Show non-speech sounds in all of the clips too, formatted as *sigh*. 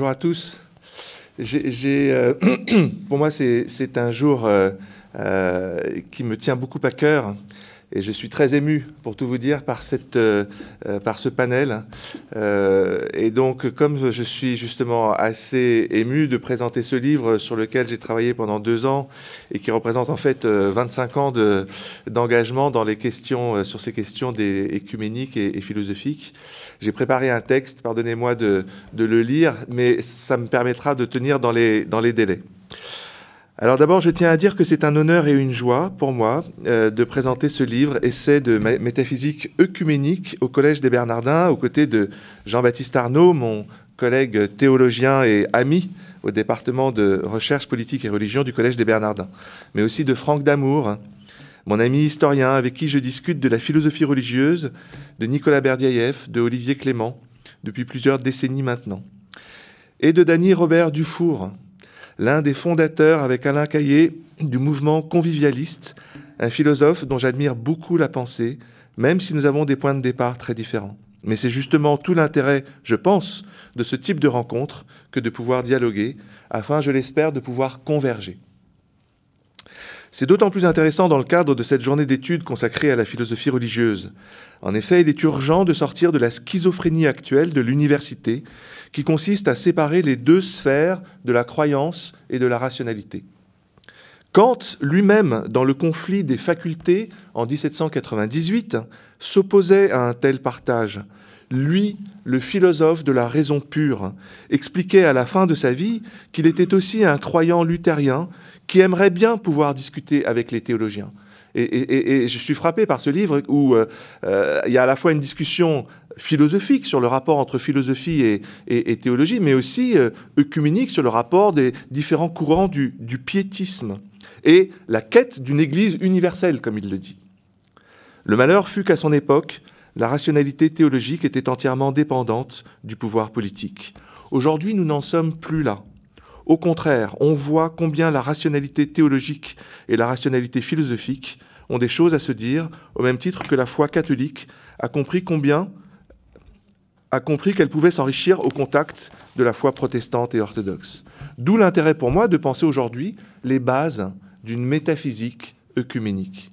Bonjour à tous. Euh, *clears throat* pour moi, c'est un jour euh, euh, qui me tient beaucoup à cœur. Et je suis très ému, pour tout vous dire, par, cette, par ce panel. Et donc, comme je suis justement assez ému de présenter ce livre sur lequel j'ai travaillé pendant deux ans et qui représente en fait 25 ans d'engagement dans les questions, sur ces questions des écuméniques et philosophiques, j'ai préparé un texte, pardonnez-moi de, le lire, mais ça me permettra de tenir dans les, dans les délais. Alors d'abord, je tiens à dire que c'est un honneur et une joie pour moi euh, de présenter ce livre, Essai de métaphysique œcuménique au Collège des Bernardins, aux côtés de Jean-Baptiste Arnaud, mon collègue théologien et ami au département de recherche politique et religion du Collège des Bernardins, mais aussi de Franck Damour, mon ami historien avec qui je discute de la philosophie religieuse, de Nicolas Berdiaïev, de Olivier Clément, depuis plusieurs décennies maintenant, et de Dany Robert Dufour, l'un des fondateurs avec Alain Caillé du mouvement convivialiste, un philosophe dont j'admire beaucoup la pensée, même si nous avons des points de départ très différents. Mais c'est justement tout l'intérêt, je pense, de ce type de rencontre que de pouvoir dialoguer, afin, je l'espère, de pouvoir converger. C'est d'autant plus intéressant dans le cadre de cette journée d'études consacrée à la philosophie religieuse. En effet, il est urgent de sortir de la schizophrénie actuelle de l'université, qui consiste à séparer les deux sphères de la croyance et de la rationalité. Kant lui-même, dans le conflit des facultés en 1798, s'opposait à un tel partage. Lui, le philosophe de la raison pure, expliquait à la fin de sa vie qu'il était aussi un croyant luthérien qui aimerait bien pouvoir discuter avec les théologiens. Et, je suis frappé par ce livre où euh, euh, il y a à la fois une discussion philosophique sur le rapport entre philosophie et, théologie, mais aussi euh, œcuménique sur le rapport des différents courants du piétisme et la quête d'une Église universelle, comme il le dit. Le malheur fut qu'à son époque, la rationalité théologique était entièrement dépendante du pouvoir politique. Aujourd'hui, nous n'en sommes plus là. Au contraire, on voit combien la rationalité théologique et la rationalité philosophique ont des choses à se dire, au même titre que la foi catholique a compris qu'elle pouvait s'enrichir au contact de la foi protestante et orthodoxe. D'où l'intérêt pour moi de penser aujourd'hui les bases d'une métaphysique œcuménique.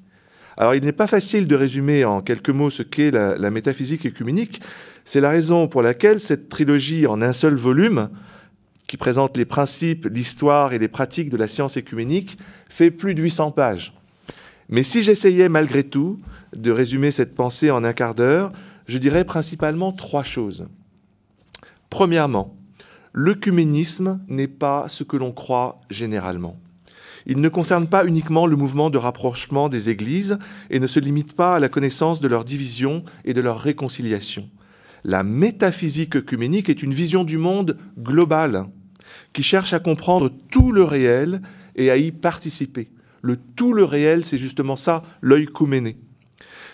Alors il n'est pas facile de résumer en quelques mots ce qu'est la, la, métaphysique œcuménique. C'est la raison pour laquelle cette trilogie en un seul volume qui présente les principes, l'histoire et les pratiques de la science écuménique, fait plus de 800 pages. Mais si j'essayais malgré tout de résumer cette pensée en un quart d'heure, je dirais principalement trois choses. Premièrement, l'œcuménisme n'est pas ce que l'on croit généralement. Il ne concerne pas uniquement le mouvement de rapprochement des églises et ne se limite pas à la connaissance de leur division et de leur réconciliation. La métaphysique œcuménique est une vision du monde globale qui cherche à comprendre tout le réel et à y participer. Le tout le réel, c'est justement ça, l'œil couméné.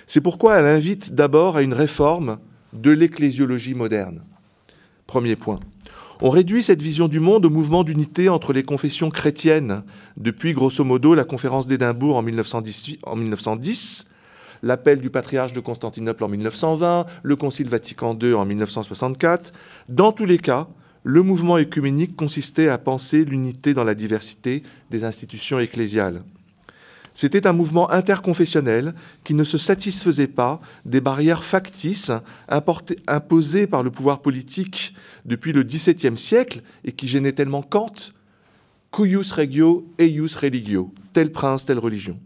C'est pourquoi elle invite d'abord à une réforme de l'ecclésiologie moderne. Premier point. On réduit cette vision du monde au mouvement d'unité entre les confessions chrétiennes, depuis grosso modo la conférence d'Édimbourg en 1910, en 1910 l'appel du patriarche de Constantinople en 1920, le Concile Vatican II en 1964. Dans tous les cas, le mouvement écuménique consistait à penser l'unité dans la diversité des institutions ecclésiales. C'était un mouvement interconfessionnel qui ne se satisfaisait pas des barrières factices imposées par le pouvoir politique depuis le XVIIe siècle et qui gênaient tellement Kant, cuius regio, eius religio, tel prince, telle religion.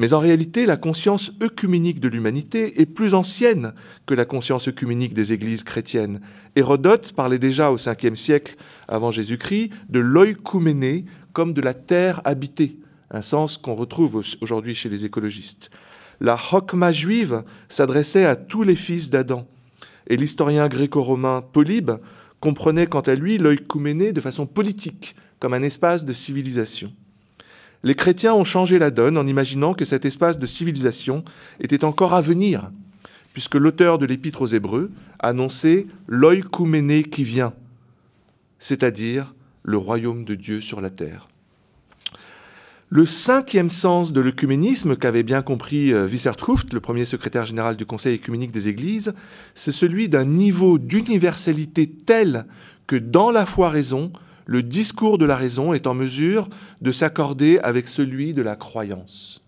Mais en réalité, la conscience œcuménique de l'humanité est plus ancienne que la conscience œcuménique des églises chrétiennes. Hérodote parlait déjà au 5e siècle avant Jésus-Christ de l'oïkouméné comme de la terre habitée, un sens qu'on retrouve aujourd'hui chez les écologistes. La chokma juive s'adressait à tous les fils d'Adam. Et l'historien gréco-romain Polybe comprenait quant à lui l'oïkouméné de façon politique, comme un espace de civilisation les chrétiens ont changé la donne en imaginant que cet espace de civilisation était encore à venir, puisque l'auteur de l'Épître aux Hébreux annonçait l'oïkouméné qui vient, c'est-à-dire le royaume de Dieu sur la terre. Le cinquième sens de l'œcuménisme qu'avait bien compris euh, Wissertruft, le premier secrétaire général du Conseil écuménique des Églises, c'est celui d'un niveau d'universalité tel que dans la foi raison, le discours de la raison est en mesure de s'accorder avec celui de la croyance.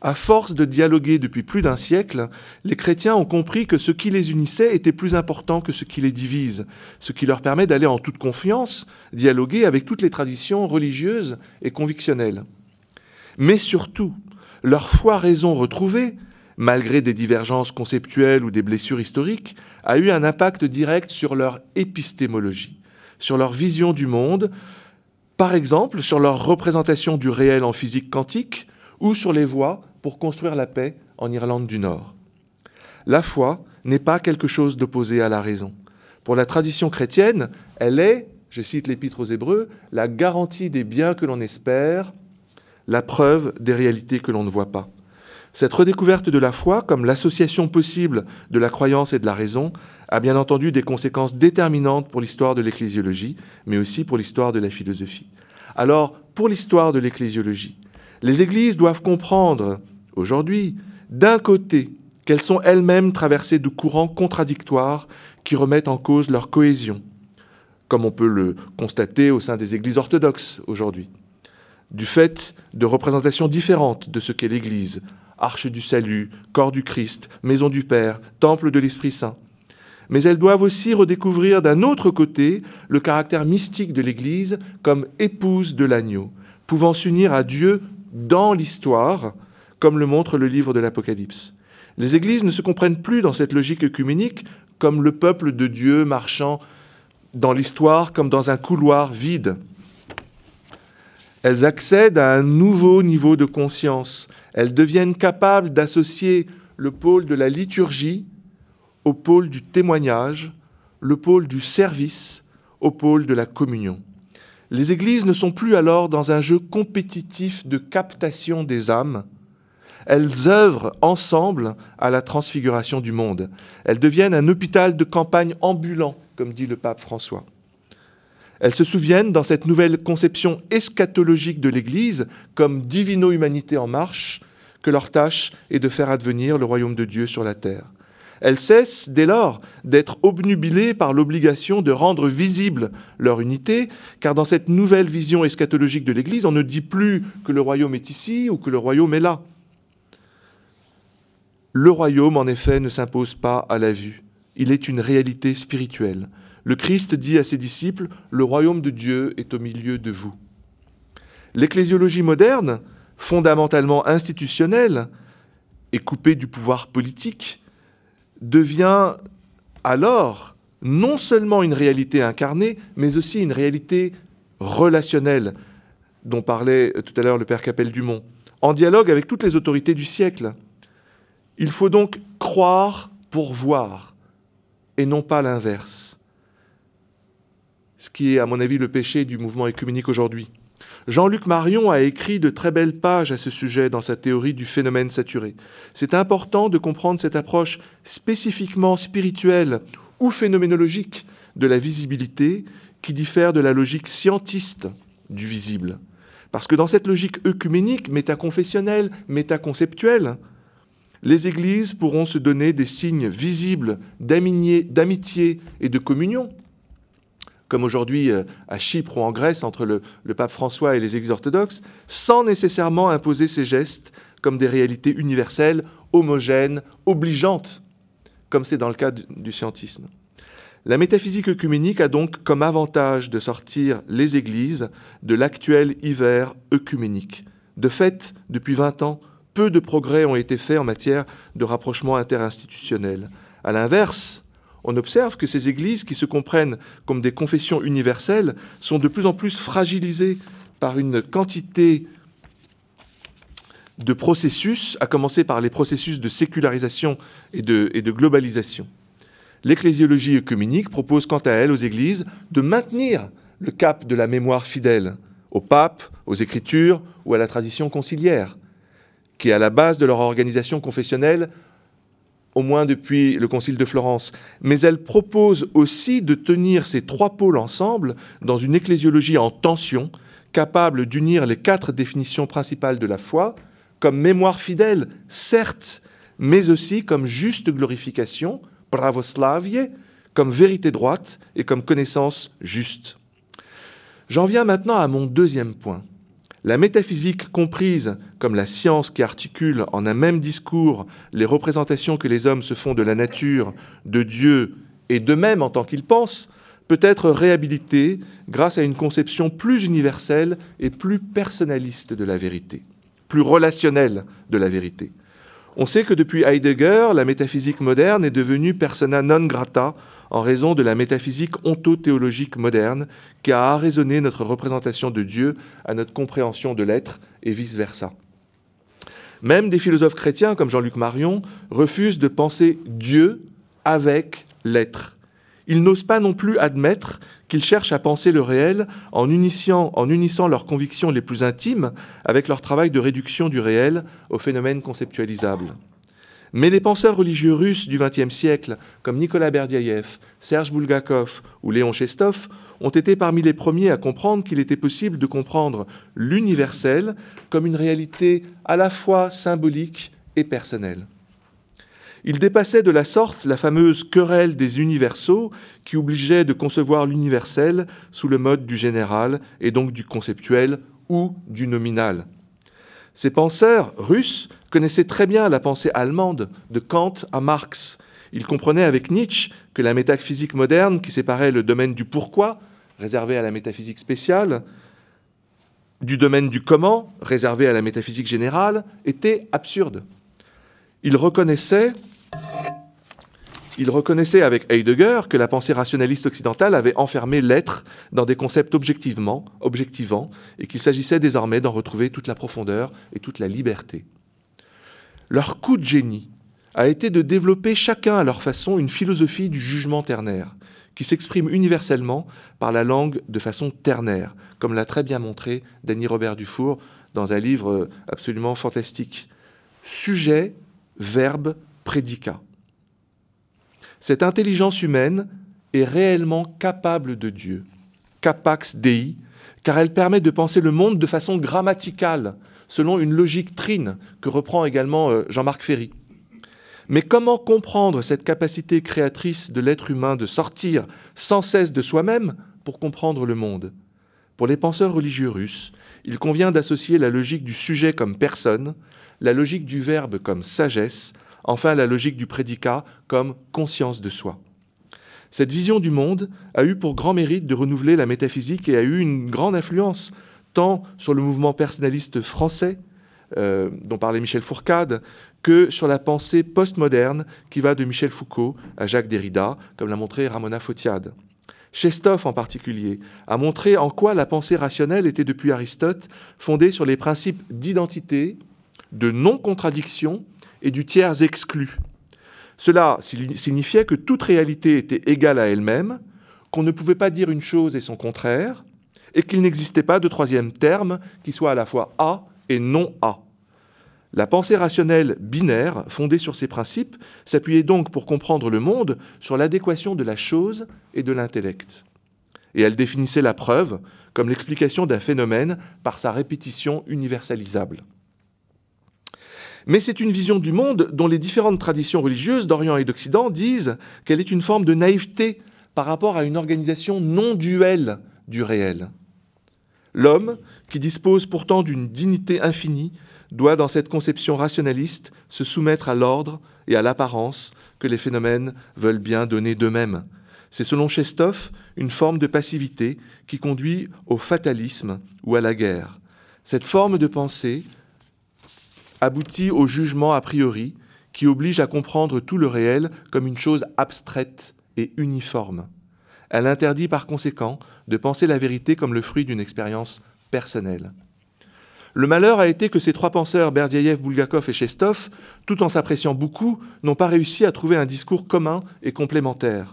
À force de dialoguer depuis plus d'un siècle, les chrétiens ont compris que ce qui les unissait était plus important que ce qui les divise, ce qui leur permet d'aller en toute confiance dialoguer avec toutes les traditions religieuses et convictionnelles. Mais surtout, leur foi-raison retrouvée, malgré des divergences conceptuelles ou des blessures historiques, a eu un impact direct sur leur épistémologie, sur leur vision du monde, par exemple sur leur représentation du réel en physique quantique ou sur les voies pour construire la paix en Irlande du Nord. La foi n'est pas quelque chose d'opposé à la raison. Pour la tradition chrétienne, elle est, je cite l'Épître aux Hébreux, la garantie des biens que l'on espère, la preuve des réalités que l'on ne voit pas. Cette redécouverte de la foi comme l'association possible de la croyance et de la raison a bien entendu des conséquences déterminantes pour l'histoire de l'ecclésiologie, mais aussi pour l'histoire de la philosophie. Alors, pour l'histoire de l'ecclésiologie, les églises doivent comprendre aujourd'hui, d'un côté, qu'elles sont elles-mêmes traversées de courants contradictoires qui remettent en cause leur cohésion, comme on peut le constater au sein des églises orthodoxes aujourd'hui, du fait de représentations différentes de ce qu'est l'Église, arche du salut, corps du Christ, maison du Père, temple de l'Esprit Saint. Mais elles doivent aussi redécouvrir d'un autre côté le caractère mystique de l'Église comme épouse de l'agneau, pouvant s'unir à Dieu dans l'histoire, comme le montre le livre de l'Apocalypse. Les églises ne se comprennent plus dans cette logique œcuménique comme le peuple de Dieu marchant dans l'histoire comme dans un couloir vide. Elles accèdent à un nouveau niveau de conscience. Elles deviennent capables d'associer le pôle de la liturgie au pôle du témoignage, le pôle du service au pôle de la communion. Les églises ne sont plus alors dans un jeu compétitif de captation des âmes. Elles œuvrent ensemble à la transfiguration du monde. Elles deviennent un hôpital de campagne ambulant, comme dit le pape François. Elles se souviennent, dans cette nouvelle conception eschatologique de l'Église, comme divino-humanité en marche, que leur tâche est de faire advenir le royaume de Dieu sur la terre. Elles cessent dès lors d'être obnubilées par l'obligation de rendre visible leur unité, car dans cette nouvelle vision eschatologique de l'Église, on ne dit plus que le royaume est ici ou que le royaume est là. Le royaume, en effet, ne s'impose pas à la vue. Il est une réalité spirituelle. Le Christ dit à ses disciples, Le royaume de Dieu est au milieu de vous. L'ecclésiologie moderne, fondamentalement institutionnelle et coupée du pouvoir politique, devient alors non seulement une réalité incarnée, mais aussi une réalité relationnelle, dont parlait tout à l'heure le père Capel Dumont, en dialogue avec toutes les autorités du siècle. Il faut donc croire pour voir, et non pas l'inverse. Ce qui est, à mon avis, le péché du mouvement écuménique aujourd'hui. Jean-Luc Marion a écrit de très belles pages à ce sujet dans sa théorie du phénomène saturé. C'est important de comprendre cette approche spécifiquement spirituelle ou phénoménologique de la visibilité qui diffère de la logique scientiste du visible. Parce que dans cette logique œcuménique, métaconfessionnelle, métaconceptuelle, les églises pourront se donner des signes visibles d'amitié et de communion, comme aujourd'hui euh, à Chypre ou en Grèce entre le, pape François et les églises orthodoxes, sans nécessairement imposer ces gestes comme des réalités universelles, homogènes, obligeantes, comme c'est dans le cas du, scientisme. La métaphysique œcuménique a donc comme avantage de sortir les églises de l'actuel hiver œcuménique. De fait, depuis 20 ans, peu de progrès ont été faits en matière de rapprochement interinstitutionnel. À l'inverse, on observe que ces églises, qui se comprennent comme des confessions universelles, sont de plus en plus fragilisées par une quantité de processus, à commencer par les processus de sécularisation et de, globalisation. L'ecclésiologie œcuménique propose quant à elle aux églises de maintenir le cap de la mémoire fidèle au pape, aux écritures ou à la tradition conciliaire, qui est à la base de leur organisation confessionnelle au moins depuis le Concile de Florence, mais elle propose aussi de tenir ces trois pôles ensemble dans une ecclésiologie en tension capable d'unir les quatre définitions principales de la foi, comme mémoire fidèle, certes, mais aussi comme juste glorification, pravoslavie, comme vérité droite et comme connaissance juste. J'en viens maintenant à mon deuxième point. La métaphysique comprise comme la science qui articule en un même discours les représentations que les hommes se font de la nature, de Dieu et d'eux-mêmes en tant qu'ils pensent, peut être réhabilitée grâce à une conception plus universelle et plus personnaliste de la vérité, plus relationnelle de la vérité. On sait que depuis Heidegger, la métaphysique moderne est devenue persona non grata en raison de la métaphysique ontothéologique moderne qui a arraisonné notre représentation de Dieu à notre compréhension de l'être et vice-versa. Même des philosophes chrétiens comme Jean-Luc Marion refusent de penser Dieu avec l'être. Ils n'osent pas non plus admettre qu'ils cherchent à penser le réel en unissant, leurs convictions les plus intimes avec leur travail de réduction du réel aux phénomènes conceptualisables. Mais les penseurs religieux russes du XXe siècle, comme Nicolas Berdiaïev, Serge Bulgakov ou Léon Chestov, ont été parmi les premiers à comprendre qu'il était possible de comprendre l'universel comme une réalité à la fois symbolique et personnelle. Ils dépassaient de la sorte la fameuse querelle des universaux qui obligeait de concevoir l'universel sous le mode du général et donc du conceptuel ou du nominal. Ces penseurs russes connaissaient très bien la pensée allemande, de Kant à Marx. Ils comprenaient avec Nietzsche que la métaphysique moderne, qui séparait le domaine du pourquoi, réservé à la métaphysique spéciale, du domaine du comment, réservé à la métaphysique générale, était absurde. Il reconnaissait avec Heidegger que la pensée rationaliste occidentale avait enfermé l'être dans des concepts objectivement, objectivants, et qu'il s'agissait désormais d'en retrouver toute la profondeur et toute la liberté. Leur coup de génie a été de développer chacun à leur façon une philosophie du jugement ternaire, qui s'exprime universellement par la langue de façon ternaire, comme l'a très bien montré Danny Robert Dufour dans un livre absolument fantastique. Sujet, verbe, prédicat. Cette intelligence humaine est réellement capable de Dieu, capax Dei, car elle permet de penser le monde de façon grammaticale, selon une logique trine que reprend également euh, Jean-Marc Ferry. Mais comment comprendre cette capacité créatrice de l'être humain de sortir sans cesse de soi-même pour comprendre le monde? Pour les penseurs religieux russes, il convient d'associer la logique du sujet comme personne, la logique du verbe comme sagesse, enfin la logique du prédicat comme conscience de soi. Cette vision du monde a eu pour grand mérite de renouveler la métaphysique et a eu une grande influence tant sur le mouvement personnaliste français, euh, dont parlait Michel Fourcade, que sur la pensée postmoderne qui va de Michel Foucault à Jacques Derrida, comme l'a montré Ramona Fotiade. Chestov en particulier a montré en quoi la pensée rationnelle était depuis Aristote fondée sur les principes d'identité, de non-contradiction et du tiers exclu. Cela signifiait que toute réalité était égale à elle-même, qu'on ne pouvait pas dire une chose et son contraire, et qu'il n'existait pas de troisième terme qui soit à la fois A et non A. La pensée rationnelle binaire, fondée sur ces principes, s'appuyait donc pour comprendre le monde sur l'adéquation de la chose et de l'intellect. Et elle définissait la preuve comme l'explication d'un phénomène par sa répétition universalisable. Mais c'est une vision du monde dont les différentes traditions religieuses d'Orient et d'Occident disent qu'elle est une forme de naïveté par rapport à une organisation non duelle du réel. L'homme, qui dispose pourtant d'une dignité infinie, doit, dans cette conception rationaliste, se soumettre à l'ordre et à l'apparence que les phénomènes veulent bien donner d'eux-mêmes. C'est selon Chestov une forme de passivité qui conduit au fatalisme ou à la guerre. Cette forme de pensée aboutit au jugement a priori qui oblige à comprendre tout le réel comme une chose abstraite et uniforme. Elle interdit par conséquent de penser la vérité comme le fruit d'une expérience personnelle. Le malheur a été que ces trois penseurs, Berdiaïev, Bulgakov et Chestov, tout en s'appréciant beaucoup, n'ont pas réussi à trouver un discours commun et complémentaire.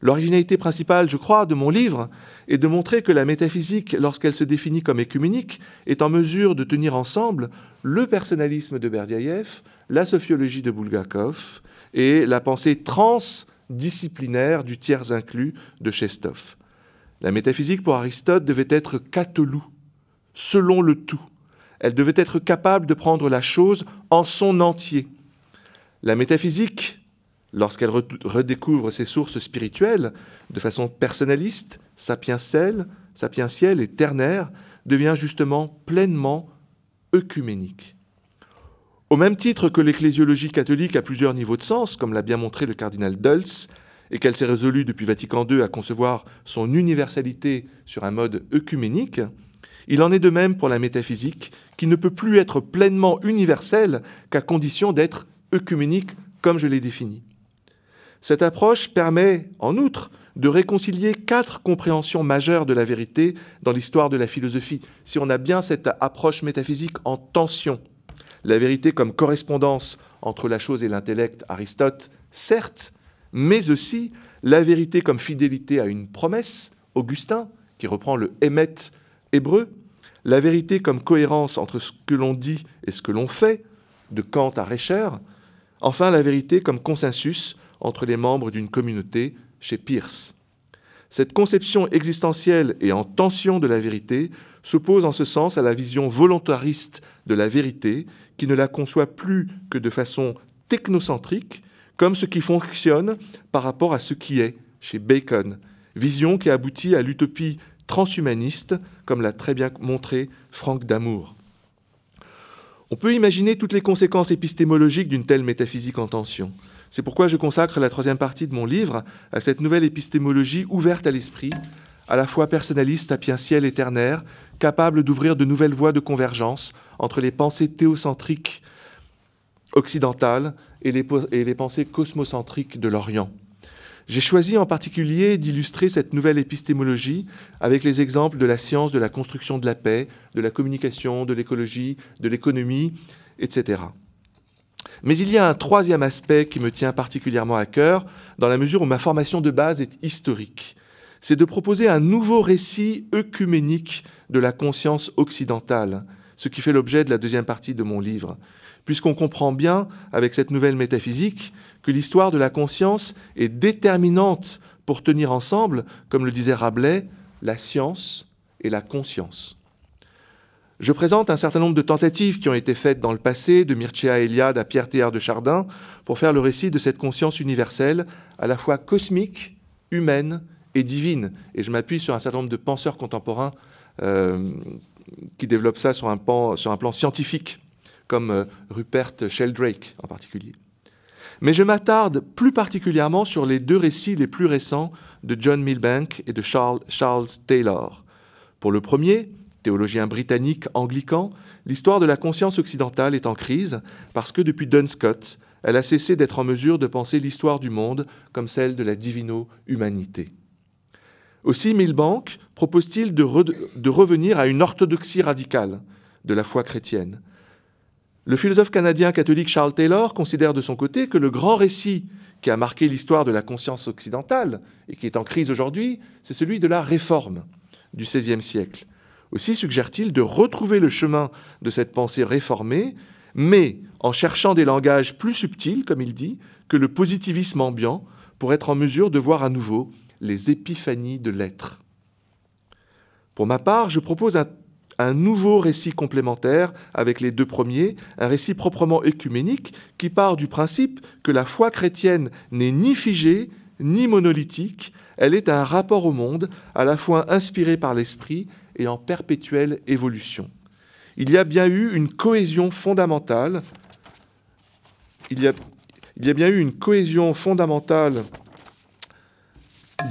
L'originalité principale, je crois, de mon livre est de montrer que la métaphysique, lorsqu'elle se définit comme écuménique, est en mesure de tenir ensemble le personnalisme de Berdiaïev, la sociologie de Bulgakov et la pensée transdisciplinaire du tiers inclus de Chestov. La métaphysique pour Aristote devait être catelou, selon le tout. Elle devait être capable de prendre la chose en son entier. La métaphysique, lorsqu'elle redécouvre ses sources spirituelles de façon personnaliste, sapientielle, et ternaire, devient justement pleinement œcuménique. Au même titre que l'ecclésiologie catholique a plusieurs niveaux de sens, comme l'a bien montré le cardinal Dulce, et qu'elle s'est résolue depuis Vatican II à concevoir son universalité sur un mode œcuménique, il en est de même pour la métaphysique, qui ne peut plus être pleinement universelle qu'à condition d'être œcuménique comme je l'ai défini. Cette approche permet, en outre, de réconcilier quatre compréhensions majeures de la vérité dans l'histoire de la philosophie. Si on a bien cette approche métaphysique en tension, la vérité comme correspondance entre la chose et l'intellect, Aristote, certes, mais aussi la vérité comme fidélité à une promesse, Augustin, qui reprend le émet hébreu, la vérité comme cohérence entre ce que l'on dit et ce que l'on fait, de Kant à Recher, enfin la vérité comme consensus entre les membres d'une communauté chez Peirce. Cette conception existentielle et en tension de la vérité s'oppose en ce sens à la vision volontariste de la vérité qui ne la conçoit plus que de façon technocentrique, comme ce qui fonctionne par rapport à ce qui est chez Bacon, vision qui aboutit à l'utopie transhumaniste, comme l'a très bien montré Franck Damour. On peut imaginer toutes les conséquences épistémologiques d'une telle métaphysique en tension. C'est pourquoi je consacre la troisième partie de mon livre à cette nouvelle épistémologie ouverte à l'esprit, à la fois personnaliste, sapientielle et ternaire, capable d'ouvrir de nouvelles voies de convergence entre les pensées théocentriques occidentales et les, et les pensées cosmocentriques de l'Orient. J'ai choisi en particulier d'illustrer cette nouvelle épistémologie avec les exemples de la science de la construction de la paix, de la communication, de l'écologie, de l'économie, etc. Mais il y a un troisième aspect qui me tient particulièrement à cœur, dans la mesure où ma formation de base est historique. C'est de proposer un nouveau récit œcuménique de la conscience occidentale, ce qui fait l'objet de la deuxième partie de mon livre, puisqu'on comprend bien, avec cette nouvelle métaphysique, que l'histoire de la conscience est déterminante pour tenir ensemble, comme le disait Rabelais, la science et la conscience. Je présente un certain nombre de tentatives qui ont été faites dans le passé, de Mircea Eliade à Pierre Théard de Chardin, pour faire le récit de cette conscience universelle, à la fois cosmique, humaine et divine. Et je m'appuie sur un certain nombre de penseurs contemporains euh, qui développent ça sur un, plan, sur un plan scientifique, comme euh, Rupert Sheldrake en particulier. Mais je m'attarde plus particulièrement sur les deux récits les plus récents de John Milbank et de Charles, Taylor. Pour le premier, théologien britannique anglican, l'histoire de la conscience occidentale est en crise parce que depuis Duns Scott, elle a cessé d'être en mesure de penser l'histoire du monde comme celle de la divino-humanité. Aussi, Milbank propose-t-il de, revenir à une orthodoxie radicale de la foi chrétienne. Le philosophe canadien catholique Charles Taylor considère de son côté que le grand récit qui a marqué l'histoire de la conscience occidentale et qui est en crise aujourd'hui, c'est celui de la réforme du XVIe siècle, aussi suggère-t-il de retrouver le chemin de cette pensée réformée, mais en cherchant des langages plus subtils, comme il dit, que le positivisme ambiant, pour être en mesure de voir à nouveau les épiphanies de l'être. Pour ma part, je propose un, un, nouveau récit complémentaire avec les deux premiers, un récit proprement écuménique qui part du principe que la foi chrétienne n'est ni figée ni monolithique, elle est un rapport au monde à la fois inspiré par l'esprit et en perpétuelle évolution. Il y a bien eu une cohésion fondamentale. Il y a bien eu une cohésion fondamentale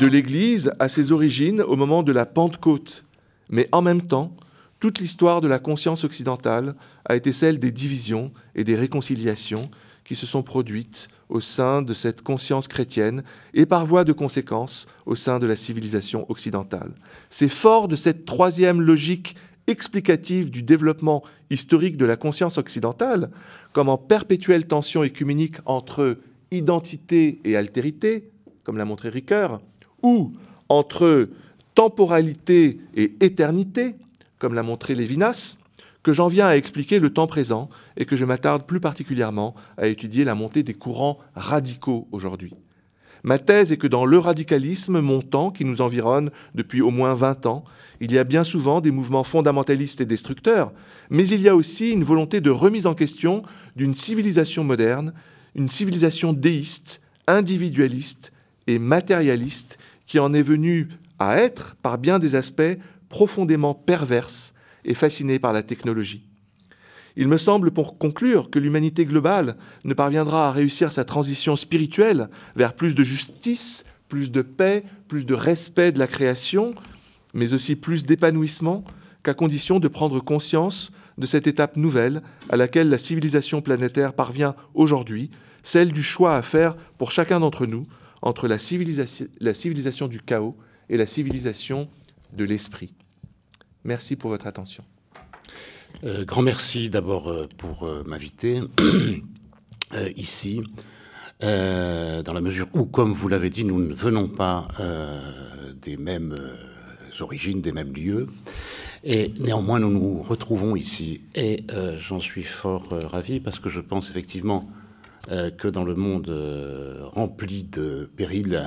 de l'Église à ses origines au moment de la Pentecôte. Mais en même temps, toute l'histoire de la conscience occidentale a été celle des divisions et des réconciliations qui se sont produites au sein de cette conscience chrétienne et par voie de conséquence au sein de la civilisation occidentale. C'est fort de cette troisième logique explicative du développement historique de la conscience occidentale, comme en perpétuelle tension écuménique entre identité et altérité, comme l'a montré Ricoeur, ou entre temporalité et éternité, comme l'a montré Lévinas, que j'en viens à expliquer le temps présent et que je m'attarde plus particulièrement à étudier la montée des courants radicaux aujourd'hui. Ma thèse est que dans le radicalisme montant qui nous environne depuis au moins 20 ans, il y a bien souvent des mouvements fondamentalistes et destructeurs, mais il y a aussi une volonté de remise en question d'une civilisation moderne, une civilisation déiste, individualiste et matérialiste qui en est venue à être, par bien des aspects, profondément perverse et fascinée par la technologie. Il me semble, pour conclure, que l'humanité globale ne parviendra à réussir sa transition spirituelle vers plus de justice, plus de paix, plus de respect de la création, mais aussi plus d'épanouissement, qu'à condition de prendre conscience de cette étape nouvelle à laquelle la civilisation planétaire parvient aujourd'hui, celle du choix à faire pour chacun d'entre nous entre la la civilisation du chaos et la civilisation de l'esprit. Merci pour votre attention. Euh, grand merci d'abord euh, pour euh, m'inviter *clears throat* ici, dans la mesure où, comme vous l'avez dit, nous ne venons pas des mêmes origines, des mêmes lieux. Et néanmoins, nous nous retrouvons ici. Et j'en suis fort ravi parce que je pense effectivement que dans le monde rempli de périls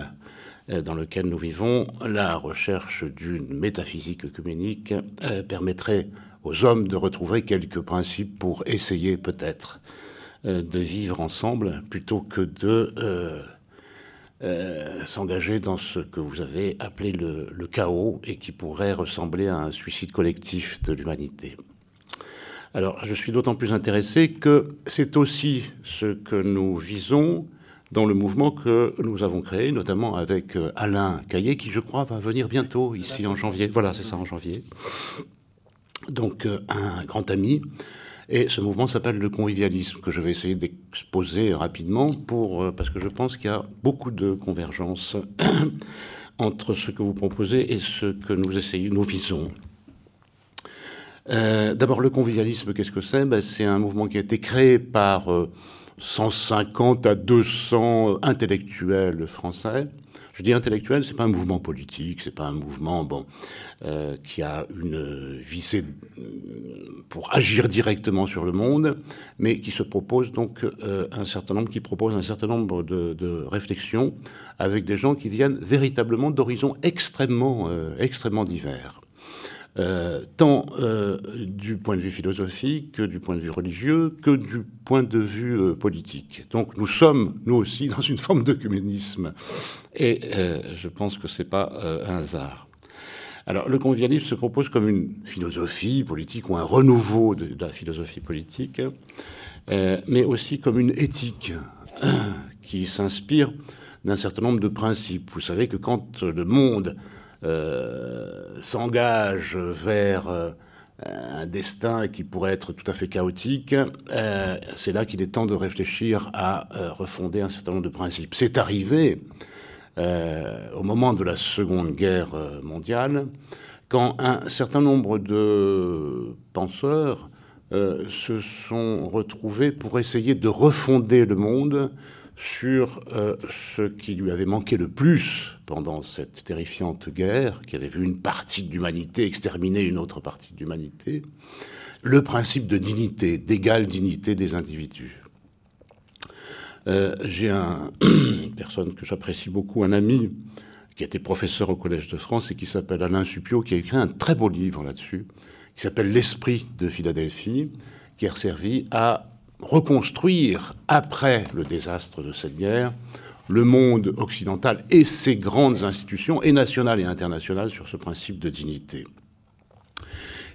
dans lequel nous vivons, la recherche d'une métaphysique œcuménique permettrait aux hommes de retrouver quelques principes pour essayer peut-être euh, de vivre ensemble plutôt que de euh, euh, s'engager dans ce que vous avez appelé le, chaos et qui pourrait ressembler à un suicide collectif de l'humanité. Alors je suis d'autant plus intéressé que c'est aussi ce que nous visons dans le mouvement que nous avons créé, notamment avec Alain Caillé, qui je crois va venir bientôt ici en janvier. Voilà, c'est ça, en janvier donc euh, un grand ami. Et ce mouvement s'appelle le convivialisme, que je vais essayer d'exposer rapidement, pour, euh, parce que je pense qu'il y a beaucoup de convergence *coughs* entre ce que vous proposez et ce que nous essayons, nous visons. Euh, d'abord, le convivialisme, qu'est-ce que c'est? Ben, C'est un mouvement qui a été créé par 150 à 200 intellectuels français je dis intellectuel, c'est pas un mouvement politique, c'est pas un mouvement bon euh, qui a une visée pour agir directement sur le monde, mais qui se propose donc euh, un certain nombre, qui propose un certain nombre de, réflexions avec des gens qui viennent véritablement d'horizons extrêmement, euh, extrêmement divers. Euh, tant euh, du point de vue philosophique que du point de vue religieux que du point de vue euh, politique. Donc nous sommes, nous aussi, *laughs* dans une forme d'œcuménisme. Et je pense que ce n'est pas un hasard. Alors le convivialisme se propose comme une philosophie politique ou un renouveau de, la philosophie politique, mais aussi comme une éthique qui s'inspire d'un certain nombre de principes. Vous savez que quand le monde s'engage vers euh, un destin qui pourrait être tout à fait chaotique, euh, c'est là qu'il est temps de réfléchir à refonder un certain nombre de principes. C'est arrivé au moment de la Seconde Guerre mondiale, quand un certain nombre de penseurs se sont retrouvés pour essayer de refonder le monde sur euh, ce qui lui avait manqué le plus pendant cette terrifiante guerre, qui avait vu une partie de l'humanité exterminer une autre partie de l'humanité, le principe de dignité, d'égale dignité des individus. Euh, j'ai un, une personne que j'apprécie beaucoup, un ami, qui était professeur au Collège de France et qui s'appelle Alain Suppiot, qui a écrit un très beau livre là-dessus, qui s'appelle L'esprit de Philadelphie, qui a servi à reconstruire, après le désastre de cette guerre, le monde occidental et ses grandes institutions, et nationales et internationales, sur ce principe de dignité.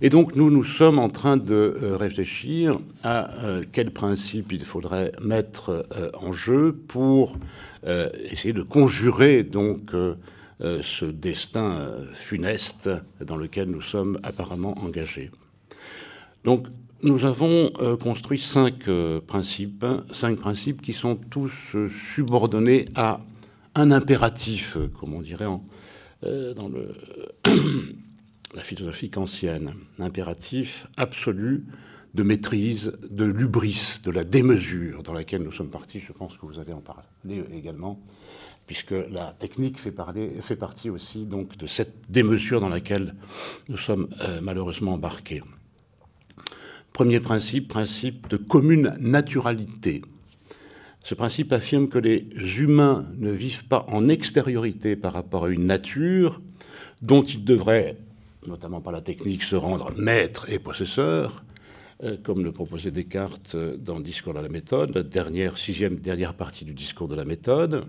Et donc nous, nous sommes en train de euh, réfléchir à euh, quel principe il faudrait mettre euh, en jeu pour essayer de conjurer ce destin funeste dans lequel nous sommes apparemment engagés. Donc nous avons euh, construit cinq euh, principes, cinq principes qui sont tous euh, subordonnés à un impératif, comme on dirait dans *coughs* la philosophie kantienne, impératif absolu de maîtrise, de l'ubris, de la démesure dans laquelle nous sommes partis. Je pense que vous allez en parler également, puisque la technique fait, fait partie aussi donc de cette démesure dans laquelle nous sommes malheureusement embarqués. Premier principe, principe de commune naturalité. Ce principe affirme que les humains ne vivent pas en extériorité par rapport à une nature dont ils devraient, notamment par la technique, se rendre maîtres et possesseurs, euh, comme le proposait Descartes euh, dans le discours de la méthode, la dernière, sixième dernière partie du discours de la méthode.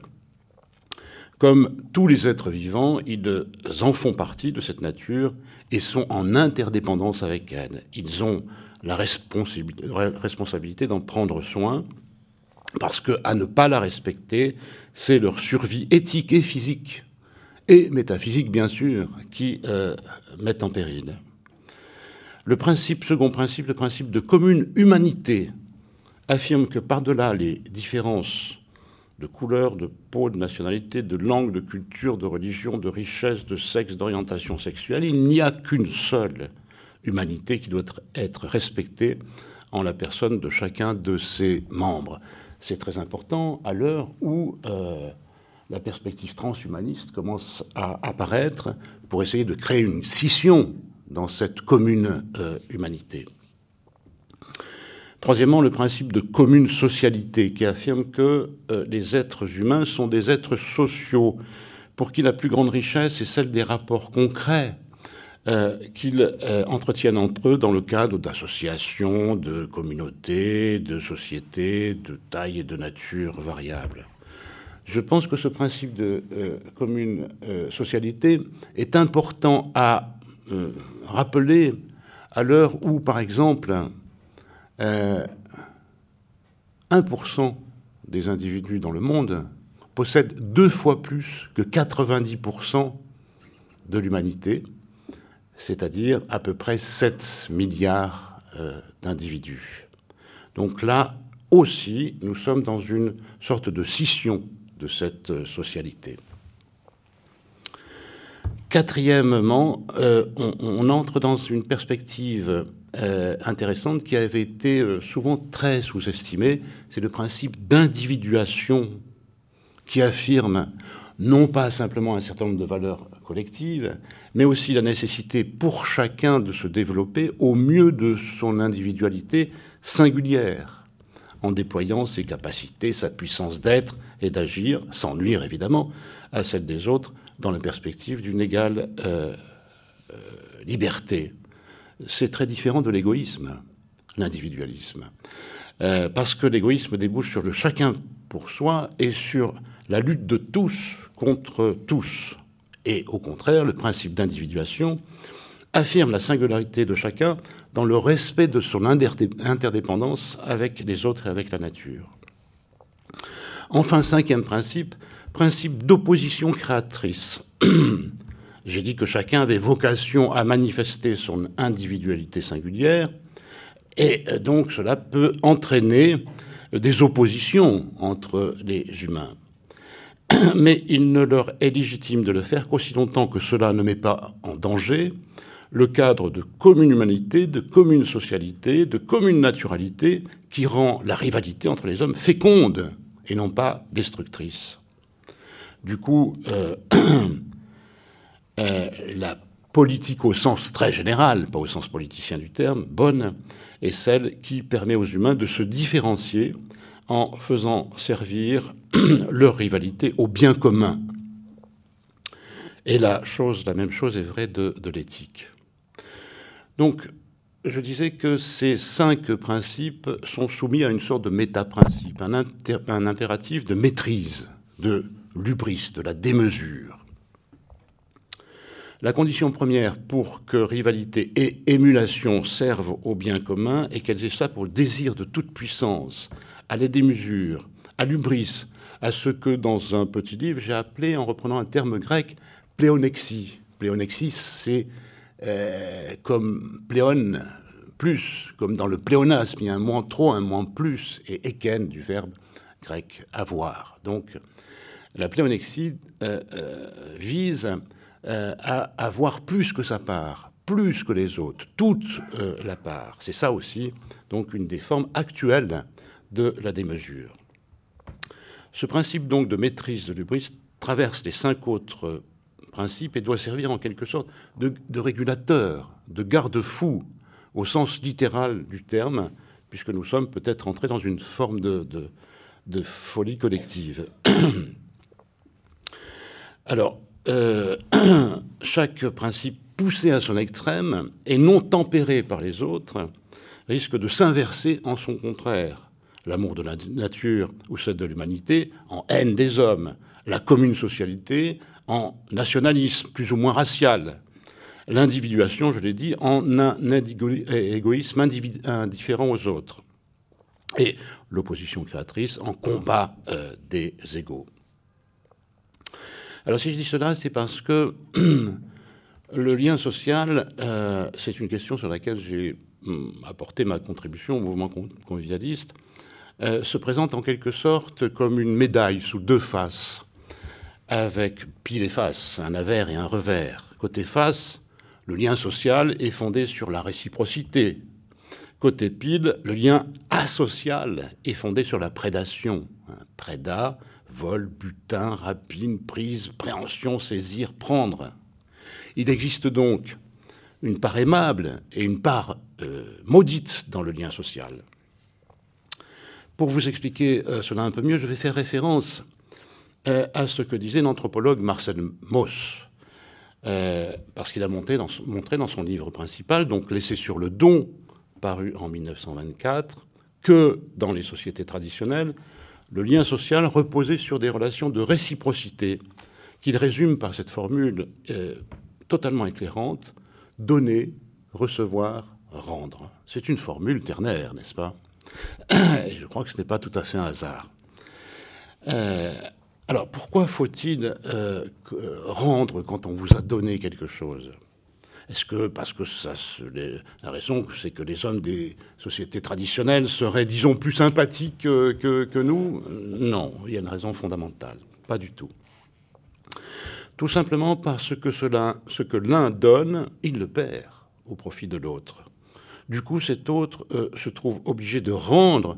Comme tous les êtres vivants, ils en font partie de cette nature et sont en interdépendance avec elle. Ils ont la responsabilité d'en prendre soin parce que à ne pas la respecter, c'est leur survie éthique et physique, et métaphysique bien sûr, qui euh, mettent en péril. Le principe, second principe, le principe de commune humanité, affirme que par-delà les différences de couleur, de peau, de nationalité, de langue, de culture, de religion, de richesse, de sexe, d'orientation sexuelle, il n'y a qu'une seule humanité qui doit être respectée en la personne de chacun de ses membres. C'est très important à l'heure où euh, la perspective transhumaniste commence à apparaître pour essayer de créer une scission dans cette commune euh, humanité. Troisièmement, le principe de commune socialité qui affirme que euh, les êtres humains sont des êtres sociaux pour qui la plus grande richesse est celle des rapports concrets euh, qu'ils euh, entretiennent entre eux dans le cadre d'associations, de communautés, de sociétés, de taille et de nature variables. Je pense que ce principe de euh, commune socialité est important à rappeler à l'heure où, par exemple, 1% des individus dans le monde possèdent deux fois plus que 90% de l'humanité c'est-à-dire à peu près 7 milliards euh, d'individus. Donc là aussi, nous sommes dans une sorte de scission de cette euh, socialité. Quatrièmement, euh, on, entre dans une perspective intéressante qui avait été souvent très sous-estimée, c'est le principe d'individuation qui affirme non pas simplement un certain nombre de valeurs collectives, mais aussi la nécessité pour chacun de se développer au mieux de son individualité singulière, en déployant ses capacités, sa puissance d'être et d'agir, sans nuire évidemment à celle des autres, dans la perspective d'une égale euh, euh, liberté. C'est très différent de l'égoïsme, l'individualisme, euh, parce que l'égoïsme débouche sur le chacun pour soi et sur la lutte de tous contre tous. Et au contraire, le principe d'individuation affirme la singularité de chacun dans le respect de son interdépendance avec les autres et avec la nature. Enfin, cinquième principe, principe d'opposition créatrice. *clears throat* J'ai dit que chacun avait vocation à manifester son individualité singulière, et donc cela peut entraîner des oppositions entre les humains. *coughs* mais il ne leur est légitime de le faire qu'aussi longtemps que cela ne met pas en danger le cadre de commune humanité, de commune socialité, de commune naturalité qui rend la rivalité entre les hommes féconde et non pas destructrice. Du coup, euh, *coughs* euh, la politique au sens très général, pas au sens politicien du terme, bonne, est celle qui permet aux humains de se différencier en faisant servir *clears throat* leur rivalité au bien commun. Et la chose, la même chose est vraie de, l'éthique. Donc, je disais que ces cinq principes sont soumis à une sorte de méta-principe, un, impératif de maîtrise, de l'ubris, de la démesure. La condition première pour que rivalité et émulation servent au bien commun est qu'elles pour le désir de toute puissance, à la démesure, à l'ubris, à ce que dans un petit livre j'ai appelé, en reprenant un terme grec, pléonexie. Pléonexie, c'est euh, comme pléon plus, comme dans le pléonasme, il y a un moins trop, un moins plus, et eken du verbe grec avoir. Donc la pléonexie euh, euh, vise à avoir plus que sa part, plus que les autres, toute la part. C'est ça aussi, donc, une des formes actuelles de la démesure. Ce principe donc de maîtrise de l'ubris traverse les cinq autres principes et doit servir en quelque sorte de, régulateur, de garde-fou au sens littéral du terme, puisque nous sommes peut-être entrés dans une forme de, folie collective. *coughs* Alors, euh, *coughs* chaque principe poussé à son extrême et non tempéré par les autres risque de s'inverser en son contraire. L'amour de la nature ou celle de l'humanité en haine des hommes, la commune socialité en nationalisme plus ou moins racial, l'individuation, je l'ai dit, en un égoïsme indifférent aux autres, et l'opposition créatrice en combat euh, des égaux. Alors si je dis cela, c'est parce que *clears throat* le lien social, euh, c'est une question sur laquelle j'ai hum, apporté ma contribution au mouvement convivialiste, euh, se présente en quelque sorte comme une médaille sous deux faces, avec pile et face, un avers et un revers. Côté face, le lien social est fondé sur la réciprocité. Côté pile, le lien asocial est fondé sur la prédation. Prédat, vol, butin, rapine, prise, préhension, saisir, prendre. Il existe donc une part aimable et une part euh, maudite dans le lien social. Pour vous expliquer euh, cela un peu mieux, je vais faire référence euh, à ce que disait l'anthropologue Marcel Mauss, parce qu'il a montré dans, son, livre principal, donc Laissé sur le don, paru en 1924, que dans les sociétés traditionnelles, le lien social reposait sur des relations de réciprocité qu'il résume par cette formule euh, totalement éclairante donner, recevoir, rendre. C'est une formule ternaire, n'est-ce pas? *coughs* Et je crois que ce n'est pas tout à fait un hasard. Euh, alors pourquoi faut-il euh, rendre quand on vous a donné quelque chose? Est-ce que, parce que ça, la raison, c'est que les hommes des sociétés traditionnelles seraient, disons, plus sympathiques que, nous? Non, il y a une raison fondamentale. Pas du tout. Tout simplement parce que ce que l'un donne, il le perd au profit de l'autre. Du coup, cet autre euh, se trouve obligé de rendre,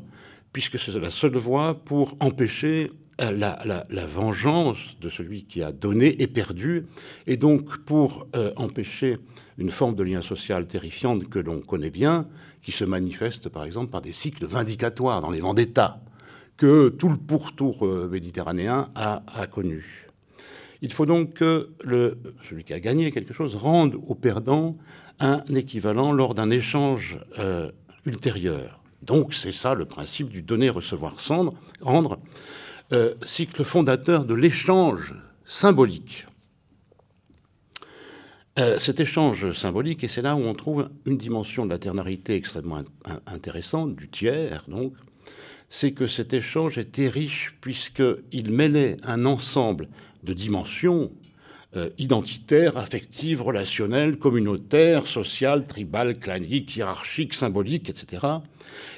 puisque c'est la seule voie pour empêcher euh, la, vengeance de celui qui a donné et perdu, et donc pour euh, empêcher une forme de lien social terrifiante que l'on connaît bien, qui se manifeste par exemple par des cycles vindicatoires dans les vendettas, que tout le pourtour méditerranéen a, connu. Il faut donc que celui qui a gagné quelque chose rende au perdant un équivalent lors d'un échange ultérieur. Donc c'est ça le principe du donner, recevoir, rendre. Euh, cycle fondateur de l'échange symbolique. Euh, cet échange symbolique, et c'est là où on trouve une dimension de la ternarité extrêmement intéressante, du tiers, donc, c'est que cet échange était riche puisqu'il mêlait un ensemble de dimensions euh, identitaires, affectives, relationnelles, communautaires, sociales, tribales, claniques, hiérarchiques, symboliques, etc.,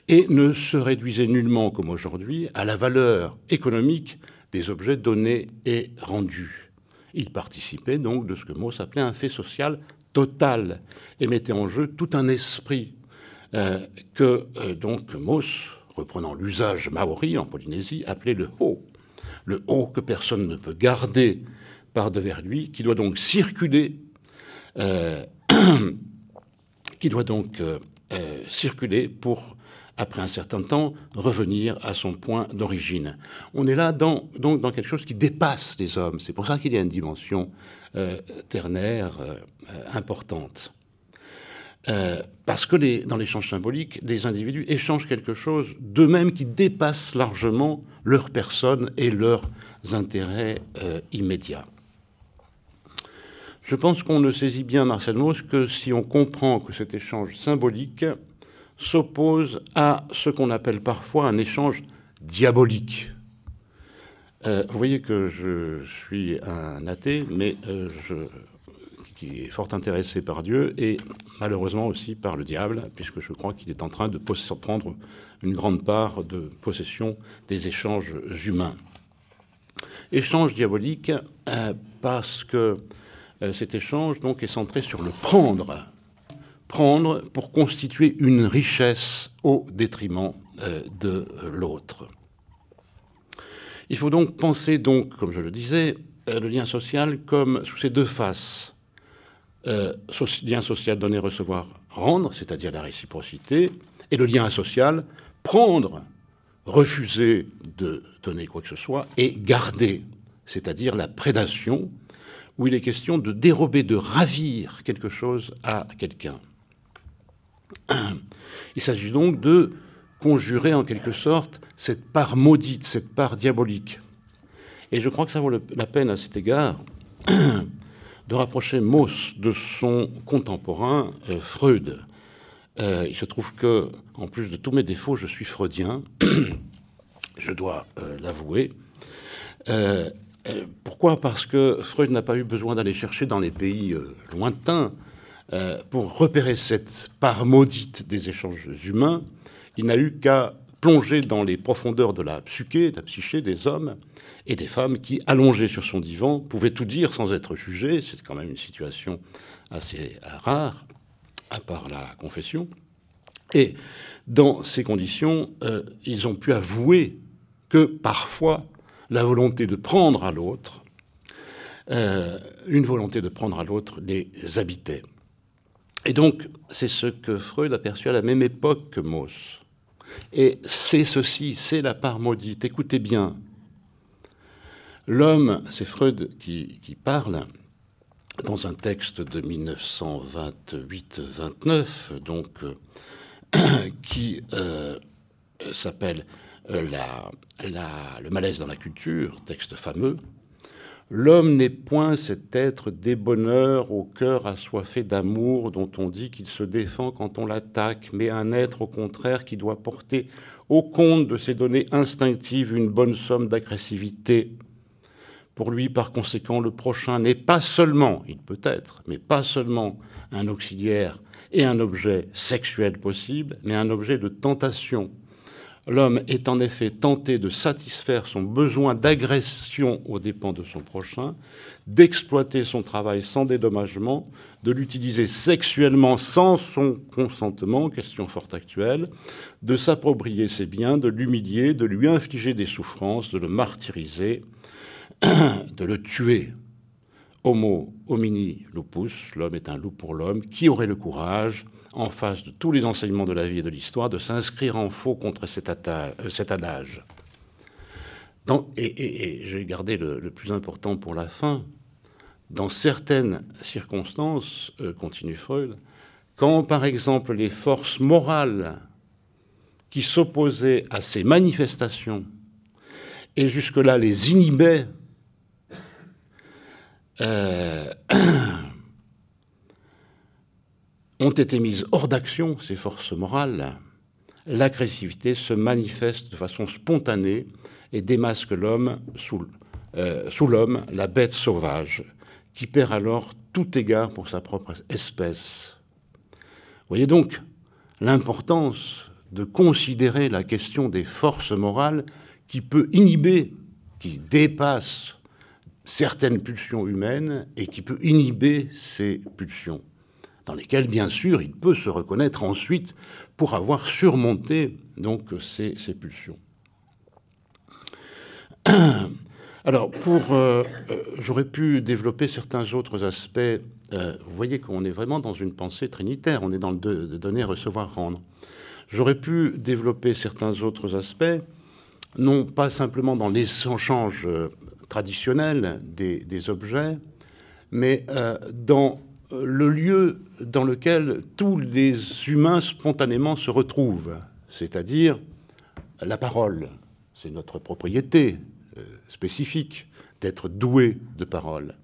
et ne se réduisait nullement, comme aujourd'hui, à la valeur économique des objets donnés et rendus. Il participait donc de ce que Mauss appelait un fait social total et mettait en jeu tout un esprit euh, que euh, donc Mauss, reprenant l'usage maori en Polynésie, appelait le haut. Le haut que personne ne peut garder par devers lui, qui doit donc circuler, euh, *clears throat* qui doit donc euh, euh, circuler pour, après un certain temps, revenir à son point d'origine. On est là dans, donc dans quelque chose qui dépasse les hommes. C'est pour ça qu'il y a une dimension ternaire importante. Parce que dans l'échange symbolique, les individus échangent quelque chose d'eux-mêmes qui dépasse largement leur personne et leurs intérêts immédiats. Je pense qu'on ne saisit bien Marcel Mauss que si on comprend que cet échange symbolique s'oppose à ce qu'on appelle parfois un échange diabolique. Euh, vous voyez que je suis un athée, mais euh, je, qui est fort intéressé par Dieu et malheureusement aussi par le diable, puisque je crois qu'il est en train de prendre une grande part de possession des échanges humains. Échange diabolique euh, parce que euh, cet échange donc est centré sur le prendre. Prendre pour constituer une richesse au détriment euh, de l'autre. Il faut donc penser, donc, comme je le disais, le lien social comme sous ses deux faces. Lien social donner, recevoir, rendre, c'est-à-dire la réciprocité, et le lien social, prendre refuser de donner quoi que ce soit, et garder, c'est-à-dire la prédation, où il est question de dérober, de ravir quelque chose à quelqu'un. *clears throat* Il s'agit donc de conjurer en quelque sorte cette part maudite, cette part diabolique. Et je crois que ça vaut la peine à cet égard *clears throat* de rapprocher Mauss de son contemporain euh, Freud. Euh, il se trouve que, en plus de tous mes défauts, je suis freudien, *clears throat* je dois euh, l'avouer. pourquoi? Parce que Freud n'a pas eu besoin d'aller chercher dans les pays lointains pour repérer cette part maudite des échanges humains. Il n'a eu qu'à plonger dans les profondeurs de la psyché, de la psyché des hommes, et des femmes qui, allongées sur son divan, pouvaient tout dire sans être jugées. C'est quand même une situation assez rare, à part la confession. Et dans ces conditions, euh, ils ont pu avouer que parfois la volonté de prendre à l'autre, euh, une volonté de prendre à l'autre les habitait. Et donc, c'est ce que Freud a perçu à la même époque que Mauss. Et c'est ceci, c'est la part maudite. Écoutez bien, L'homme, c'est Freud qui, parle dans un texte de 1928-29, donc euh, *coughs* qui euh, s'appelle euh, Le malaise dans la culture, texte fameux. L'homme n'est point cet être débonneur au cœur assoiffé d'amour dont on dit qu'il se défend quand on l'attaque, mais un être au contraire qui doit porter au compte de ses données instinctives une bonne somme d'agressivité pour lui, par conséquent, le prochain n'est pas seulement, il peut être, mais pas seulement un auxiliaire et un objet sexuel possible, mais un objet de tentation. L'homme est en effet tenté de satisfaire son besoin d'agression aux dépens de son prochain, d'exploiter son travail sans dédommagement, de l'utiliser sexuellement sans son consentement, question fort actuelle, de s'approprier ses biens, de l'humilier, de lui infliger des souffrances, de le martyriser, *clears throat* de le tuer. Homo homini lupus, l'homme est un loup pour l'homme, qui aurait le courage, en face de tous les enseignements de la vie et de l'histoire, de s'inscrire en faux contre cet, euh, adage? Et, j'ai gardé le, plus important pour la fin. Dans certaines circonstances, euh, continue Freud, quand par exemple les forces morales qui s'opposaient à ces manifestations et jusque-là les inhibaient euh, *clears throat* ont été mises hors d'action, ces forces morales, l'agressivité se manifeste de façon spontanée et démasque l'homme sous, euh, sous l'homme, la bête sauvage, qui perd alors tout égard pour sa propre espèce. Voyez donc l'importance de considérer la question des forces morales qui peut inhiber, qui dépasse certaines pulsions humaines et qui peut inhiber ces pulsions, dans lesquelles, bien sûr, il peut se reconnaître ensuite pour avoir surmonté donc ces, pulsions. *clears throat* Alors, pour, euh, euh, j'aurais pu développer certains autres aspects. Euh, vous voyez qu'on est vraiment dans une pensée trinitaire. On est dans le de, donner, recevoir, rendre. J'aurais pu développer certains autres aspects, non pas simplement dans l'échange traditionnel des, objets, mais euh, dans le lieu dans lequel tous les humains spontanément se retrouvent, c'est-à-dire la parole. C'est notre propriété euh, spécifique d'être doué de parole.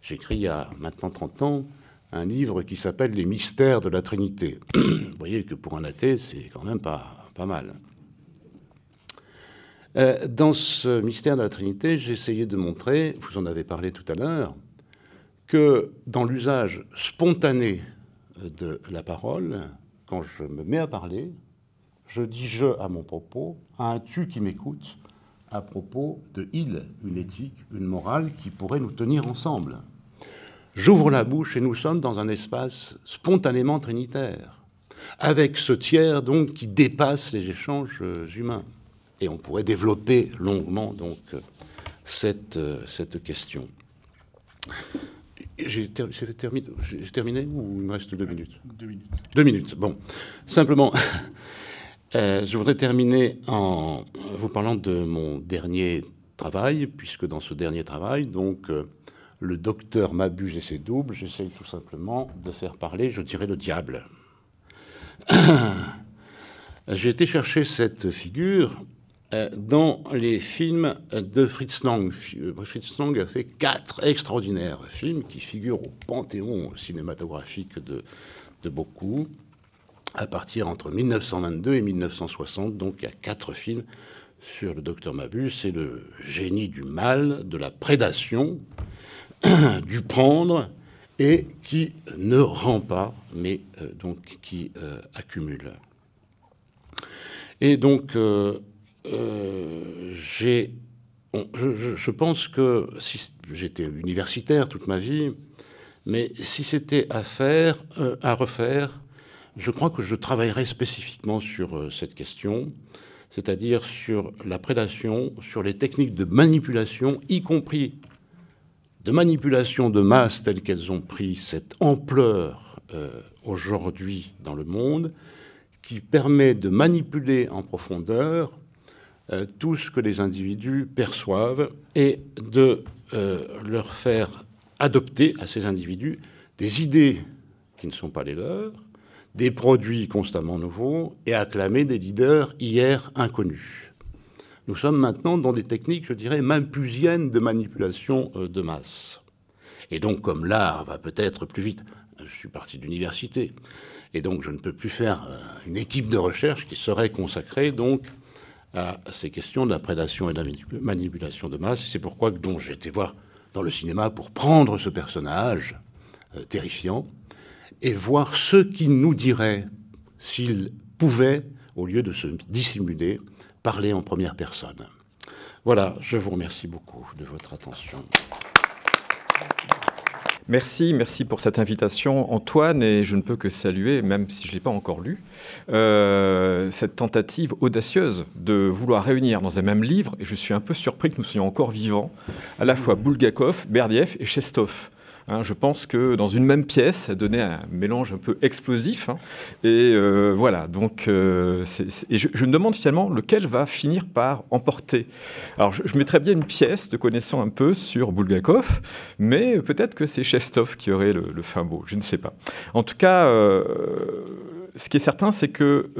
J'écris il y a maintenant 30 ans un livre qui s'appelle Les mystères de la Trinité. *clears throat* Vous voyez que pour un athée, c'est quand même pas, pas mal. Euh, dans ce mystère de la Trinité, essayé de montrer, vous en avez parlé tout à l'heure, que dans l'usage spontané de la parole, quand je me mets à parler, je dis je à mon propos, à un tu qui m'écoute, à propos de il, une éthique, une morale qui pourrait nous tenir ensemble. J'ouvre la bouche et nous sommes dans un espace spontanément trinitaire, avec ce tiers donc qui dépasse les échanges humains. Et on pourrait développer longuement donc cette, cette question. J'ai terminé, ou il me reste deux minutes? Deux minutes. Deux minutes, bon. Simplement, *laughs* Euh, je voudrais terminer en vous parlant de mon dernier travail, puisque dans ce dernier travail, donc, euh, le docteur m'abuse et c'est double, j'essaye tout simplement de faire parler, je dirais, le diable. *clears throat* J'ai été chercher cette figure euh, dans les films de Fritz Lang. Fritz Lang a fait quatre extraordinaires films qui figurent au panthéon cinématographique de, beaucoup à partir entre 1922 et 1960. Donc il y a quatre films sur le docteur Mabus. C'est le génie du mal, de la prédation, *clears throat* du prendre, et qui ne rend pas, mais euh, donc qui euh, accumule. Et donc, euh, j'ai, je, pense que j'étais universitaire toute ma vie, mais si c'était à faire, à refaire, je crois que je travaillerai spécifiquement sur euh, cette question, c'est-à-dire sur la prédation, sur les techniques de manipulation, y compris de manipulation de masse telles qu'elles ont pris cette ampleur euh, aujourd'hui dans le monde, qui permet de manipuler en profondeur euh, tout ce que les individus perçoivent et de leur faire adopter à ces individus des idées qui ne sont pas les leurs, des produits constamment nouveaux et acclamer des leaders hier inconnus. Nous sommes maintenant dans des techniques, je dirais, malpusiennes de manipulation euh, de masse. Et donc, comme l'art va peut-être plus vite, je suis parti d'université, et donc je ne peux plus faire euh, une équipe de recherche qui serait consacrée donc à ces questions de la prédation et de la manipulation de masse. C'est pourquoi donc j'étais voir dans le cinéma pour prendre ce personnage euh, terrifiant et voir ce qu'il nous dirait s'il pouvait, au lieu de se dissimuler, parler en première personne. Voilà, je vous remercie beaucoup de votre attention. Merci, merci pour cette invitation, Antoine, et je ne peux que saluer, même si je ne l'ai pas encore lu, euh, cette tentative audacieuse de vouloir réunir dans un même livre, et je suis un peu surpris que nous soyons encore vivants, à la fois Bulgakov, Berdiev et Chestov. Hein, je pense que dans une même pièce, ça donnait un mélange un peu explosif. Hein. et euh, voilà, donc euh, et je, me demande finalement lequel va finir par emporter. Alors je, mettrais bien une pièce de connaissant un peu sur Bulgakov, mais peut-être que c'est Chestov qui aurait le, fin mot, je ne sais pas. En tout cas, euh, ce qui est certain, c'est que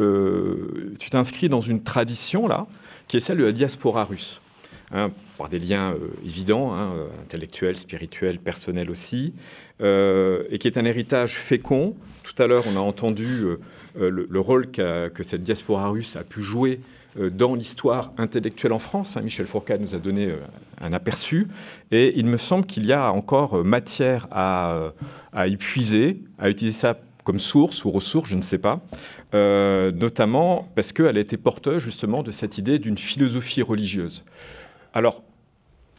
tu t'inscris dans une tradition là, qui est celle de la diaspora russe. Hein, par des liens euh, évidents, hein, euh, intellectuels, spirituels, personnels aussi, euh, et qui est un héritage fécond. Tout à l'heure, on a entendu le, rôle que cette diaspora russe a pu jouer dans l'histoire intellectuelle en France. Hein. Michel Fourcade nous a donné un aperçu, et il me semble qu'il y a encore matière à, à y puiser, à utiliser ça comme source ou ressource, je ne sais pas, notamment parce qu'elle a été porteuse justement de cette idée d'une philosophie religieuse. Alors,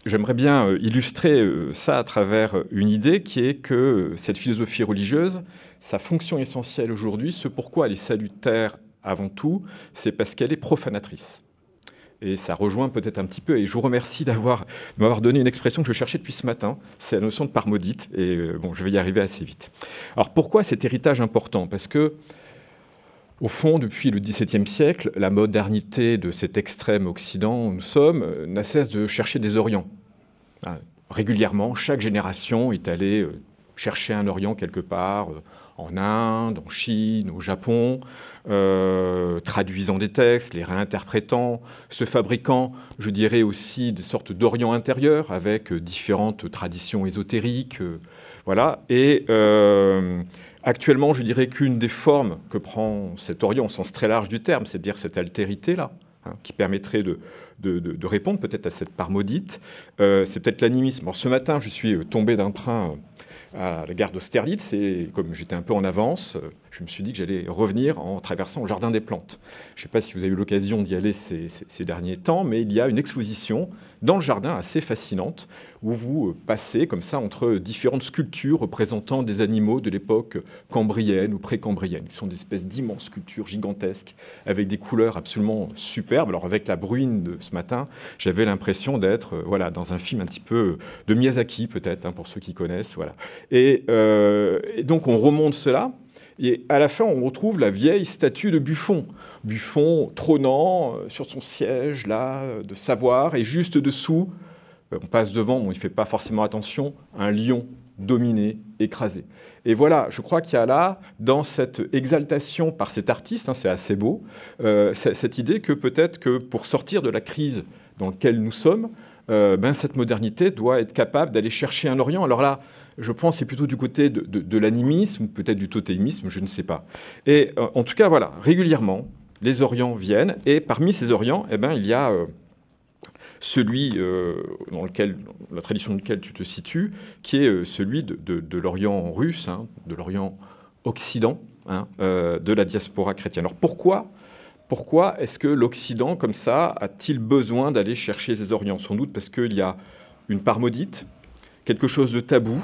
j'aimerais bien euh, illustrer euh, ça à travers euh, une idée qui est que cette philosophie religieuse, sa fonction essentielle aujourd'hui, ce pourquoi elle est salutaire avant tout, c'est parce qu'elle est profanatrice. Et ça rejoint peut-être un petit peu, et je vous remercie d'avoir m'avoir donné une expression que je cherchais depuis ce matin, c'est la notion de part maudite, et bon, je vais y arriver assez vite. Alors pourquoi cet héritage important? Parce que au fond, depuis le XVIIe siècle, la modernité de cet extrême Occident où nous sommes euh, n'a cesse de chercher des Orients. Ah, régulièrement, chaque génération est allée euh, chercher un Orient quelque part, euh, en Inde, en Chine, au Japon, traduisant des textes, les réinterprétant, se fabriquant, je dirais aussi, des sortes d'Orient intérieur avec différentes traditions ésotériques. voilà. Et Actuellement, je dirais qu'une des formes que prend cet Orient, au sens très large du terme, c'est-à-dire cette altérité-là, hein, qui permettrait de, de, répondre peut-être à cette part maudite, euh, c'est peut-être l'animisme. ce matin, je suis euh, tombé d'un train euh, à la gare d'Austerlitz et comme j'étais un peu en avance, je me suis dit que j'allais revenir en traversant le Jardin des Plantes. Je ne sais pas si vous avez eu l'occasion d'y aller ces, ces, derniers temps, mais il y a une exposition dans le jardin assez fascinante où vous euh, passez comme ça entre différentes sculptures représentant des animaux de l'époque cambrienne ou précambrienne. Ce sont des espèces d'immenses sculptures gigantesques avec des couleurs absolument superbes. Alors avec la bruine de ce matin, j'avais l'impression d'être euh, voilà dans un film un petit peu de Miyazaki peut-être hein, pour ceux qui connaissent voilà. Euh, et donc on remonte cela Et à la fin, on retrouve la vieille statue de Buffon. Buffon trônant euh, sur son siège, là, de savoir, et juste dessous, euh, on passe devant, bon, il ne fait pas forcément attention, un lion dominé, écrasé. Et voilà, je crois qu'il y a là, dans cette exaltation par cet artiste, hein, c'est assez beau, euh, cette idée que peut-être que pour sortir de la crise dans laquelle nous sommes, ben, cette modernité doit être capable d'aller chercher un Orient. Alors là, je pense c'est plutôt du côté de, de l'animisme, peut-être du totémisme, je ne sais pas. Et en tout cas, voilà, régulièrement, les Orients viennent, et parmi ces Orients, eh ben, il y a euh, celui euh, dans lequel, la tradition de laquelle tu te situes, qui est euh, celui de, l'Orient russe, hein, de l'Orient occident, hein, de la diaspora chrétienne. Alors pourquoi pourquoi est-ce que l'Occident, comme ça, a-t-il besoin d'aller chercher ces Orients? Sans doute parce qu'il y a une part maudite, quelque chose de tabou,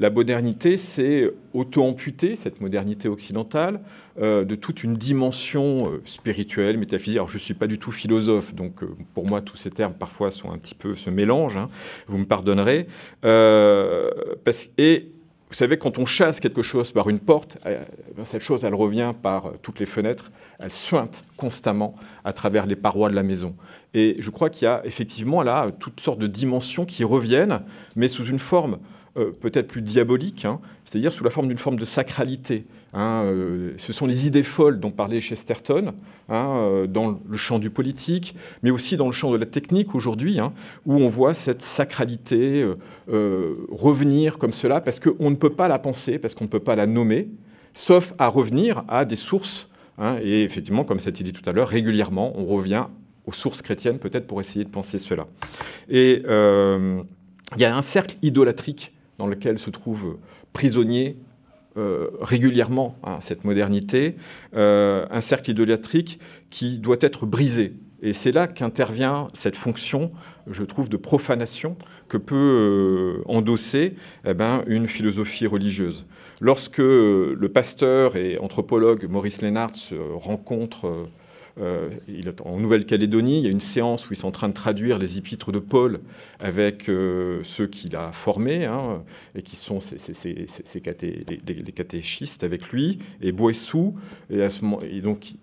la modernité, c'est auto-amputer, cette modernité occidentale, euh, de toute une dimension euh, spirituelle, métaphysique. Alors, je ne suis pas du tout philosophe, donc euh, pour moi, tous ces termes parfois sont un petit peu se mélangent, hein, vous me pardonnerez. et vous savez, quand on chasse quelque chose par une porte, ben, cette chose, elle revient par toutes les fenêtres, elle suinte constamment à travers les parois de la maison. Et je crois qu'il y a effectivement là toutes sortes de dimensions qui reviennent, mais sous une forme euh, peut-être plus diabolique, hein, c'est-à-dire sous la forme d'une forme de sacralité. Hein, euh, ce sont les idées folles dont parlait Chesterton hein, euh, dans le champ du politique, mais aussi dans le champ de la technique aujourd'hui, où on voit cette sacralité revenir comme cela, parce qu'on ne peut pas la penser, parce qu'on ne peut pas la nommer, sauf à revenir à des sources. et effectivement, comme ça a dit tout à l'heure, régulièrement, on revient aux sources chrétiennes, peut-être pour essayer de penser cela. Et il y a un cercle idolâtrique dans lequel se trouve prisonnier euh, régulièrement hein, cette modernité, euh, un cercle idolâtrique qui doit être brisé. Et c'est là qu'intervient cette fonction, je trouve, de profanation que peut euh, endosser eh ben, une philosophie religieuse. Lorsque le pasteur et anthropologue Maurice Lénard se rencontre euh, en Nouvelle-Calédonie, il y a une séance où ils sont en train de traduire les épîtres de Paul avec euh, ceux qu'il a formés, hein, et qui sont les, catéchistes avec lui, et moment, et donc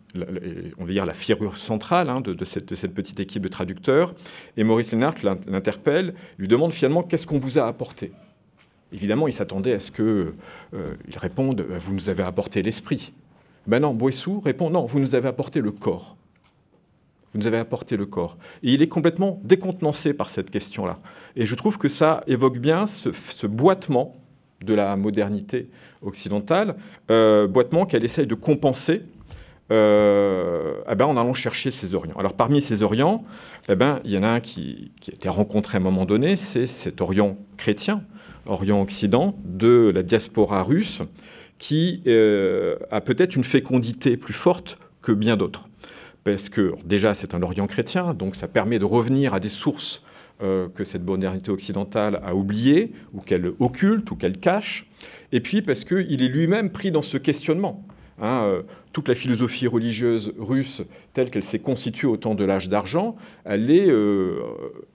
on va dire la figure centrale hein, de, cette, petite équipe de traducteurs. Et Maurice Lennart l'interpelle, lui demande finalement qu'est-ce qu'on vous a apporté? Évidemment, il s'attendait à ce qu'il euh, réponde Vous nous avez apporté l'esprit. Ben non, Boissou répond non, vous nous avez apporté le corps. Vous nous avez apporté le corps. Et il est complètement décontenancé par cette question-là. Et je trouve que ça évoque bien ce, boitement de la modernité occidentale, euh, boitement qu'elle essaye de compenser euh, eh ben, en allant chercher ces Orients. Alors parmi ces Orients, eh ben, il y en a un qui, qui a été rencontré à un moment donné, c'est cet Orient chrétien, Orient-Occident, de la diaspora russe, qui euh, a peut-être une fécondité plus forte que bien d'autres. Parce que déjà, c'est un Orient chrétien, donc ça permet de revenir à des sources euh, que cette modernité occidentale a oubliées, ou qu'elle occulte, ou qu'elle cache. Et puis parce qu'il est lui-même pris dans ce questionnement. Hein, euh, toute la philosophie religieuse russe telle qu'elle s'est constituée au temps de l'âge d'argent, elle est euh,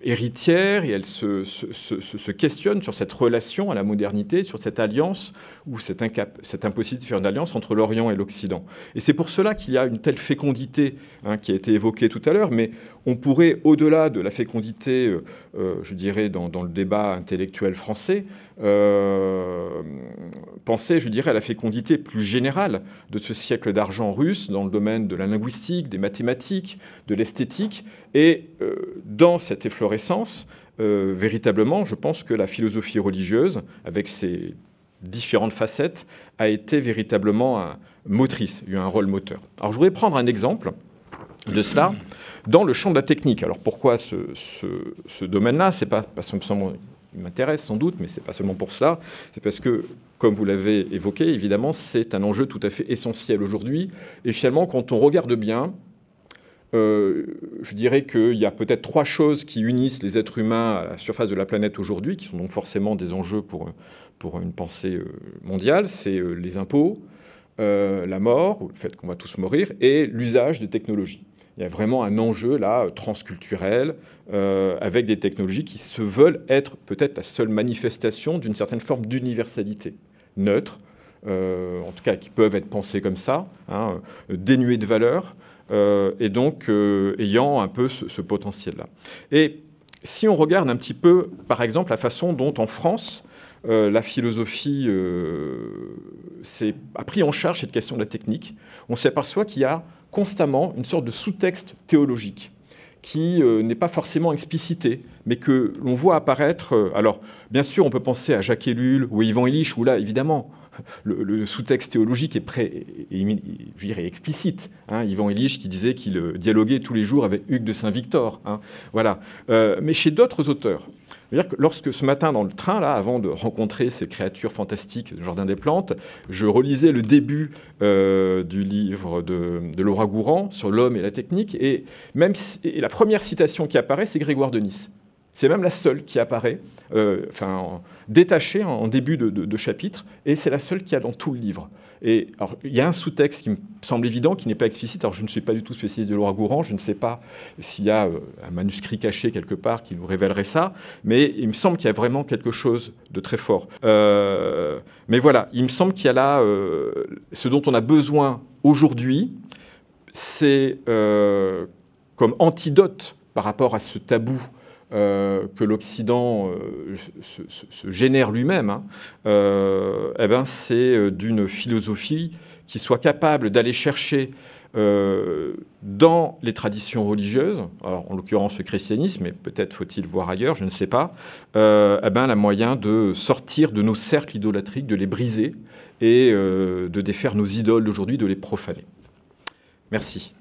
héritière et elle se, questionne sur cette relation à la modernité, sur cette alliance ou cette, impossibilité de faire une alliance entre l'Orient et l'Occident. Et c'est pour cela qu'il y a une telle fécondité hein, qui a été évoquée tout à l'heure, mais on pourrait, au-delà de la fécondité, euh, euh, je dirais, dans, le débat intellectuel français, penser, je dirais, à la fécondité plus générale de ce siècle d'argent russe dans le domaine de la linguistique, des mathématiques, de l'esthétique. Et euh, dans cette efflorescence, euh, véritablement, je pense que la philosophie religieuse, avec ses différentes facettes, a été véritablement motrice, eu un rôle moteur. Alors je voudrais prendre un exemple de cela dans le champ de la technique. Alors pourquoi ce, domaine-là? C'est pas, simplement il m'intéresse sans doute, mais ce n'est pas seulement pour cela. C'est parce que, comme vous l'avez évoqué, évidemment, c'est un enjeu tout à fait essentiel aujourd'hui. Et finalement, quand on regarde bien, euh, je dirais qu'il y a peut-être trois choses qui unissent les êtres humains à la surface de la planète aujourd'hui, qui sont donc forcément des enjeux pour, pour une pensée euh, mondiale. C'est euh, les impôts, la mort, ou le fait qu'on va tous mourir, et l'usage des technologies. Il y a vraiment un enjeu là transculturel euh, avec des technologies qui se veulent être peut-être la seule manifestation d'une certaine forme d'universalité neutre, en tout cas qui peuvent être pensées comme ça, hein, dénuées de valeur, et donc ayant un peu ce, potentiel-là. Et si on regarde un petit peu, par exemple, la façon dont en France, euh, la philosophie euh, a pris en charge cette question de la technique, on s'aperçoit qu'il y a constamment une sorte de sous-texte théologique qui euh, n'est pas forcément explicité, mais que l'on voit apparaître. alors, bien sûr, on peut penser à Jacques Ellul ou Yvan Illich, où là, évidemment, le, sous-texte théologique est, prêt, je dirais, explicite. Hein. Yvan Illich qui disait qu'il dialoguait tous les jours avec Hugues de Saint-Victor. Hein. voilà. mais chez d'autres auteurs, lorsque ce matin dans le train, là, avant de rencontrer ces créatures fantastiques du Jardin des Plantes, je relisais le début euh, du livre de, Laura Gourand sur l'homme et la technique, et même la première citation qui apparaît, c'est Grégoire de Nice. C'est même la seule qui apparaît, euh, enfin, détachée en, début de, chapitre, et c'est la seule qui a dans tout le livre. Et alors, il y a un sous-texte qui me semble évident, qui n'est pas explicite. Alors, je ne suis pas du tout spécialiste de Laura Gourand, je ne sais pas s'il y a euh, un manuscrit caché quelque part qui nous révélerait ça, mais il me semble qu'il y a vraiment quelque chose de très fort. Euh, mais voilà, il me semble qu'il y a là ce dont on a besoin aujourd'hui, c'est comme antidote par rapport à ce tabou euh, que l'Occident euh, se, génère lui-même, hein, euh, eh ben c'est d'une philosophie qui soit capable d'aller chercher dans les traditions religieuses, alors en l'occurrence le christianisme, mais peut-être faut-il voir ailleurs, je ne sais pas, eh ben, la moyen de sortir de nos cercles idolâtriques, de les briser et de défaire nos idoles d'aujourd'hui, de les profaner. Merci.